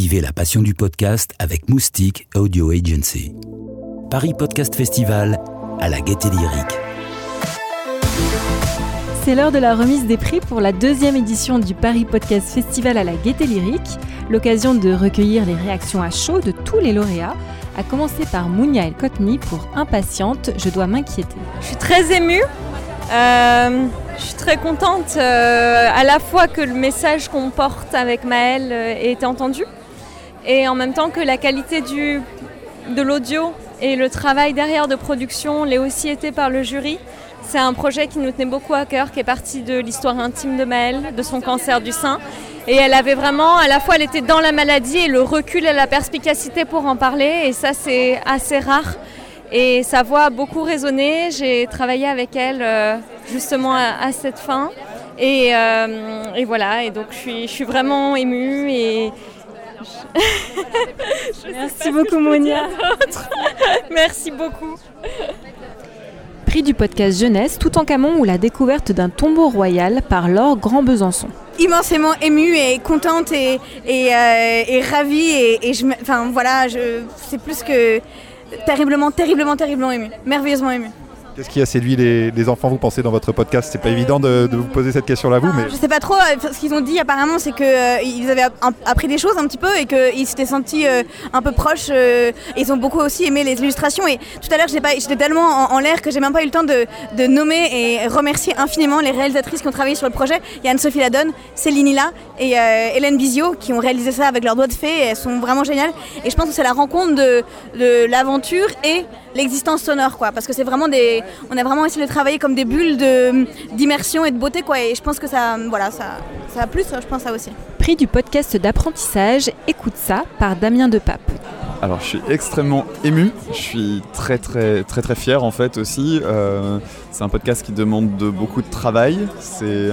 Vivez la passion du podcast avec Moustique Audio Agency. Paris Podcast Festival à la gaieté lyrique. C'est l'heure de la remise des prix pour la deuxième édition du Paris Podcast Festival à la gaieté lyrique, l'occasion de recueillir les réactions à chaud de tous les lauréats, à commencer par Mounia El Kotni pour Impatiente, je dois m'inquiéter. Je suis très émue. Euh, je suis très contente euh, à la fois que le message qu'on porte avec Maëlle euh, ait été entendu et en même temps que la qualité du, de l'audio et le travail derrière de production l'ait aussi été par le jury. C'est un projet qui nous tenait beaucoup à cœur, qui est parti de l'histoire intime de Maëlle, de son cancer du sein. Et elle avait vraiment, à la fois, elle était dans la maladie et le recul et la perspicacité pour en parler. Et ça, c'est assez rare. Et sa voix a beaucoup résonné. J'ai travaillé avec elle euh, justement à, cette fin. Et, euh, et, voilà, et donc je suis, je suis vraiment émue. Et... Merci beaucoup Monia. Merci beaucoup. Prix du podcast jeunesse, tout en Camon ou la découverte d'un tombeau royal par Laure Grand Besançon immensément émue et contente et, et, euh, et ravie et, et je, enfin voilà, c'est plus que terriblement, terriblement, terriblement ému, merveilleusement ému. Qu'est-ce qui a séduit les, enfants, vous pensez, dans votre podcast? C'est pas évident de, vous poser cette question-là, vous, mais... Je sais pas trop. Euh, ce qu'ils ont dit, apparemment, c'est qu'ils euh, avaient appris des choses un petit peu et qu'ils s'étaient sentis euh, un peu proches. ils ont beaucoup aussi aimé les illustrations. Et tout à l'heure, j'étais tellement en, l'air que j'ai même pas eu le temps de, nommer et remercier infiniment les réalisatrices qui ont travaillé sur le projet. Il y a Anne-Sophie Ladonne, Céline Hila et Hélène Bizio qui ont réalisé ça avec leurs doigts de fée. elles sont vraiment géniales. Et je pense que c'est la rencontre de l'aventure et l'existence sonore, quoi. Parce que c'est vraiment des, on a vraiment essayé de travailler comme des bulles d'immersion et de beauté, quoi. Et je pense que ça, voilà, ça, ça a plus, je pense ça aussi. Prix du podcast d'apprentissage, écoute ça par Damien Depape. Alors je suis extrêmement ému, je suis très très très très fier en fait aussi. Euh, c'est un podcast qui demande de beaucoup de travail. C'est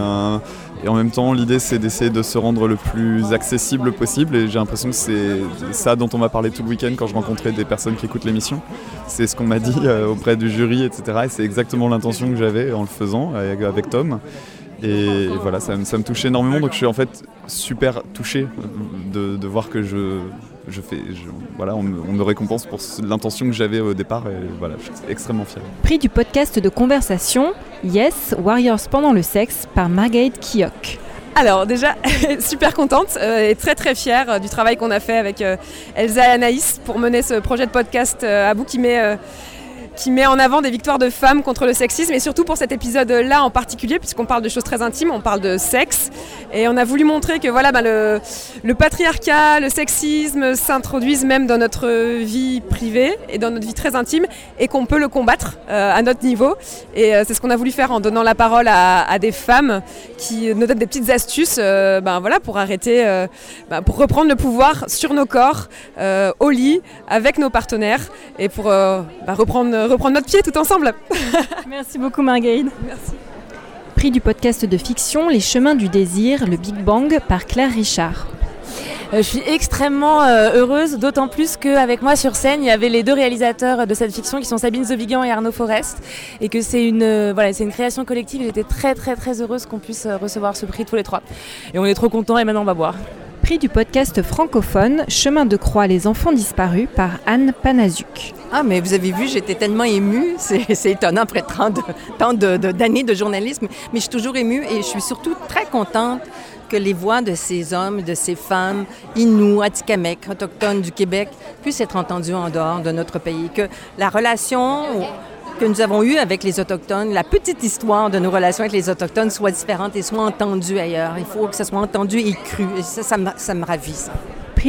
et en même temps, l'idée, c'est d'essayer de se rendre le plus accessible possible. Et j'ai l'impression que c'est ça dont on m'a parlé tout le week-end quand je rencontrais des personnes qui écoutent l'émission. C'est ce qu'on m'a dit euh, auprès du jury, etc. Et c'est exactement l'intention que j'avais en le faisant avec Tom. Et voilà, ça, me touche énormément. Donc je suis en fait super touché de, voir que je, je fais. voilà, on me, récompense pour l'intention que j'avais au départ. Et voilà, je suis extrêmement fier. Prix du podcast de conversation Yes, Warriors pendant le sexe par Margaret Kiok. Alors déjà, super contente euh, et très très fière euh, du travail qu'on a fait avec euh, Elsa et Anaïs pour mener ce projet de podcast à bout qui met qui met en avant des victoires de femmes contre le sexisme et surtout pour cet épisode-là en particulier puisqu'on parle de choses très intimes, on parle de sexe. Et on a voulu montrer que voilà, bah, le, patriarcat, le sexisme s'introduisent même dans notre vie privée et dans notre vie très intime et qu'on peut le combattre euh, à notre niveau. Et euh, c'est ce qu'on a voulu faire en donnant la parole à, des femmes qui nous donnent des petites astuces euh, bah, voilà, pour arrêter, bah, pour reprendre le pouvoir sur nos corps au lit avec nos partenaires et pour reprendre reprendre notre pied tout ensemble. Merci beaucoup Marguerite. Merci. Prix du podcast de fiction Les chemins du désir, le Big Bang par Claire Richard. Euh, je suis extrêmement euh, heureuse, d'autant plus qu'avec moi sur scène, il y avait les deux réalisateurs de cette fiction qui sont Sabine Zovigan et Arnaud Forest, et que c'est une, euh, voilà, c'est une création collective. J'étais très très très heureuse qu'on puisse recevoir ce prix tous les trois. Et on est trop contents et maintenant on va boire. Prix du podcast francophone Chemin de croix les enfants disparus par Anne Panazuk. Ah, mais vous avez vu, j'étais tellement émue. C'est étonnant après tant d'années de, de, de, journalisme. Mais je suis toujours émue et je suis surtout très contente que les voix de ces hommes, de ces femmes, Inuits, Atikamekw, autochtones du Québec, puissent être entendues en dehors de notre pays. Que la relation que nous avons eue avec les Autochtones, la petite histoire de nos relations avec les Autochtones soit différente et soit entendue ailleurs. Il faut que ça soit entendu et cru. Et ça, ça, me, ça me ravit, ça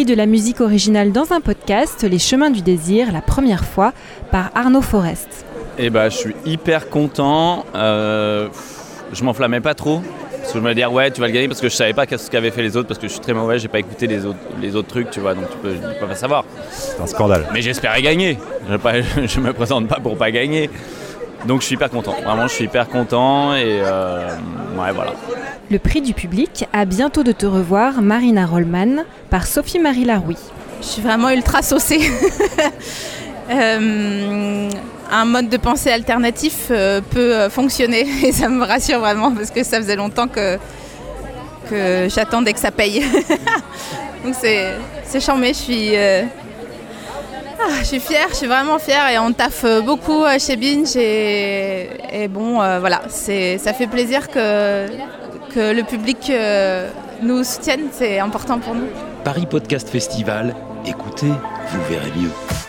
de la musique originale dans un podcast, Les Chemins du Désir, la première fois, par Arnaud Forest. Eh ben, je suis hyper content. Euh, je m'enflammais pas trop. Parce que je me disais, ouais, tu vas le gagner parce que je savais pas ce qu'avaient fait les autres, parce que je suis très mauvais, j'ai pas écouté les autres, les autres trucs, tu vois, donc tu peux, peux pas savoir. C'est un scandale. Mais j'espérais gagner. Je, pas, je me présente pas pour pas gagner. Donc je suis hyper content. Vraiment, je suis hyper content et euh, ouais, voilà. Le prix du public, à bientôt de te revoir, Marina Rollman, par Sophie-Marie Laroui. Je suis vraiment ultra saucée. Euh, un mode de pensée alternatif euh, peut fonctionner et ça me rassure vraiment parce que ça faisait longtemps que, que j'attendais que ça paye. Donc c'est c'est charmé, je suis euh, ah, je suis fière, je suis vraiment fière et on taffe beaucoup euh, chez Binge et, bon euh, voilà, ça fait plaisir que que le public euh, nous soutienne, c'est important pour nous. Paris Podcast Festival, écoutez, vous verrez mieux.